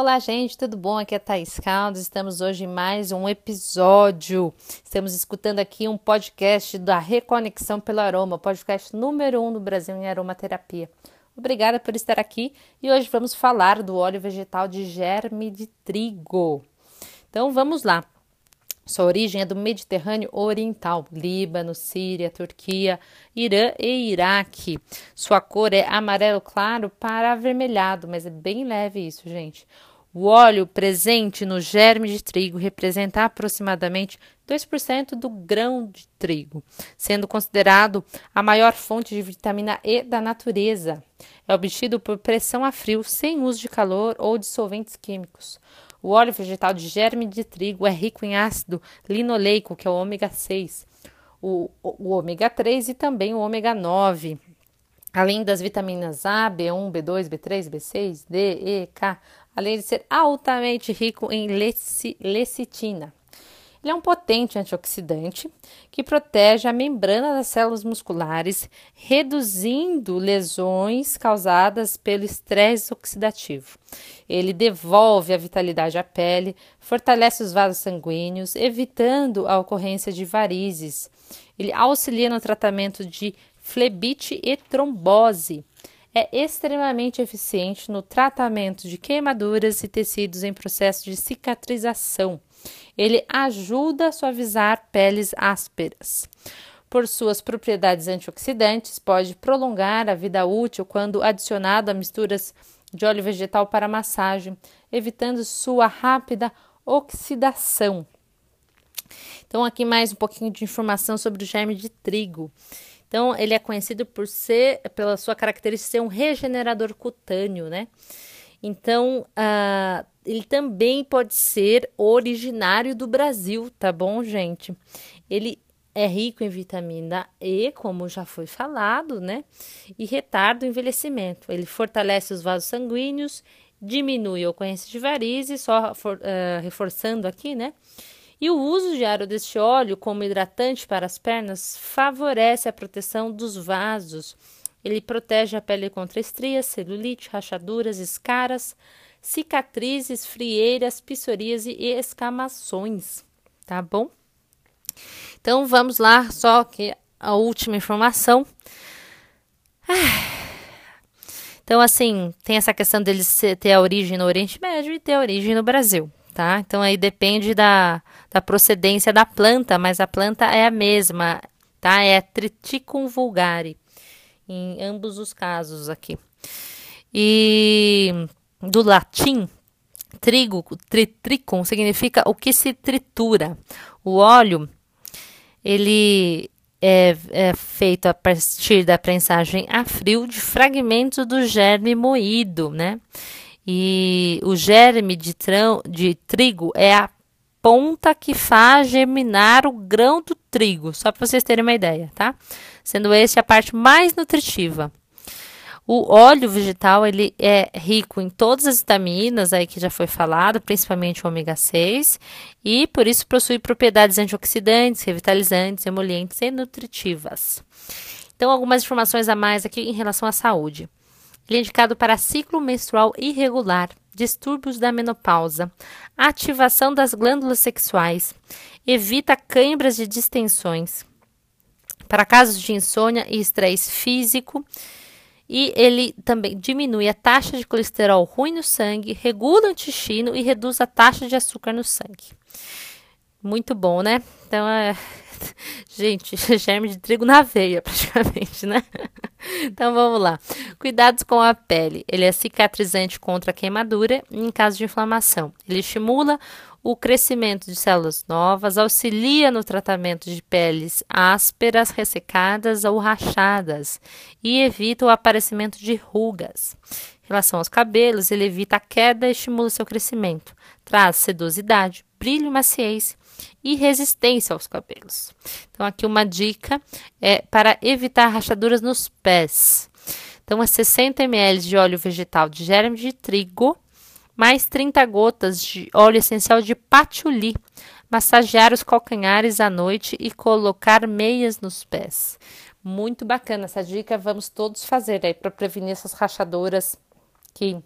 Olá, gente, tudo bom? Aqui é Thaís Caldas. Estamos hoje em mais um episódio. Estamos escutando aqui um podcast da Reconexão pelo Aroma, podcast número um do Brasil em aromaterapia. Obrigada por estar aqui e hoje vamos falar do óleo vegetal de germe de trigo. Então vamos lá. Sua origem é do Mediterrâneo Oriental, Líbano, Síria, Turquia, Irã e Iraque. Sua cor é amarelo claro para avermelhado, mas é bem leve isso, gente. O óleo presente no germe de trigo representa aproximadamente 2% do grão de trigo, sendo considerado a maior fonte de vitamina E da natureza. É obtido por pressão a frio, sem uso de calor ou dissolventes químicos. O óleo vegetal de germe de trigo é rico em ácido linoleico, que é o ômega 6, o, o ômega 3 e também o ômega 9. Além das vitaminas A, B1, B2, B3, B6, D, E, K, além de ser altamente rico em lecitina. Ele é um potente antioxidante que protege a membrana das células musculares, reduzindo lesões causadas pelo estresse oxidativo. Ele devolve a vitalidade à pele, fortalece os vasos sanguíneos, evitando a ocorrência de varizes. Ele auxilia no tratamento de flebite e trombose. É extremamente eficiente no tratamento de queimaduras e tecidos em processo de cicatrização ele ajuda a suavizar peles ásperas. Por suas propriedades antioxidantes, pode prolongar a vida útil quando adicionado a misturas de óleo vegetal para massagem, evitando sua rápida oxidação. Então, aqui mais um pouquinho de informação sobre o germe de trigo. Então, ele é conhecido por ser, pela sua característica ser um regenerador cutâneo, né? Então, uh, ele também pode ser originário do Brasil, tá bom, gente? Ele é rico em vitamina E, como já foi falado, né? E retarda o envelhecimento. Ele fortalece os vasos sanguíneos, diminui ocorrência de varizes, só for, uh, reforçando aqui, né? E o uso diário deste óleo como hidratante para as pernas favorece a proteção dos vasos ele protege a pele contra estrias, celulite, rachaduras, escaras, cicatrizes, frieiras, psoríase e escamações, tá bom? Então vamos lá, só que a última informação. Então, assim, tem essa questão deles ter a origem no Oriente Médio e ter a origem no Brasil, tá? Então, aí depende da, da procedência da planta, mas a planta é a mesma, tá? É Triticum vulgare em ambos os casos aqui. E do latim, trigo, tritricum, significa o que se tritura. O óleo, ele é, é, feito a partir da prensagem a frio de fragmentos do germe moído, né? E o germe de, trão, de trigo é a ponta que faz germinar o grão do trigo, só para vocês terem uma ideia, tá? Sendo esse a parte mais nutritiva. O óleo vegetal ele é rico em todas as vitaminas aí que já foi falado, principalmente o ômega 6, e por isso possui propriedades antioxidantes, revitalizantes, emolientes e nutritivas. Então, algumas informações a mais aqui em relação à saúde. Ele é indicado para ciclo menstrual irregular, distúrbios da menopausa, ativação das glândulas sexuais, evita câimbras e distensões, para casos de insônia e estresse físico, e ele também diminui a taxa de colesterol ruim no sangue, regula o intestino e reduz a taxa de açúcar no sangue. Muito bom, né? Então, é... gente, germe de trigo na veia, praticamente, né? Então vamos lá. Cuidados com a pele. Ele é cicatrizante contra a queimadura em caso de inflamação. Ele estimula o crescimento de células novas, auxilia no tratamento de peles ásperas, ressecadas ou rachadas e evita o aparecimento de rugas. Em relação aos cabelos, ele evita a queda e estimula seu crescimento. Traz sedosidade, brilho, maciez e resistência aos cabelos. Então, aqui uma dica é para evitar rachaduras nos pés. Então, é 60 ml de óleo vegetal de germe de trigo, mais 30 gotas de óleo essencial de patchouli. Massagear os calcanhares à noite e colocar meias nos pés. Muito bacana essa dica, vamos todos fazer aí para prevenir essas rachaduras que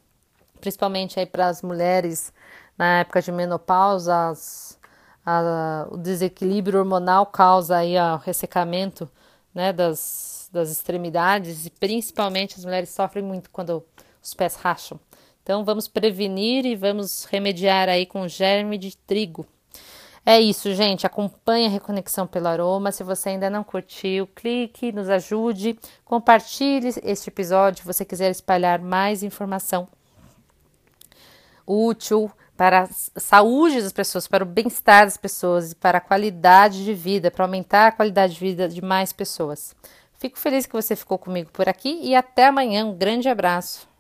principalmente aí para as mulheres na época de menopausa, as, a, o desequilíbrio hormonal causa aí o ressecamento né, das, das extremidades e principalmente as mulheres sofrem muito quando os pés racham. Então vamos prevenir e vamos remediar aí com germe de trigo. É isso, gente. Acompanhe a Reconexão pelo Aroma. Se você ainda não curtiu, clique, nos ajude, compartilhe este episódio se você quiser espalhar mais informação útil para a saúde das pessoas, para o bem-estar das pessoas e para a qualidade de vida, para aumentar a qualidade de vida de mais pessoas. Fico feliz que você ficou comigo por aqui e até amanhã. Um grande abraço.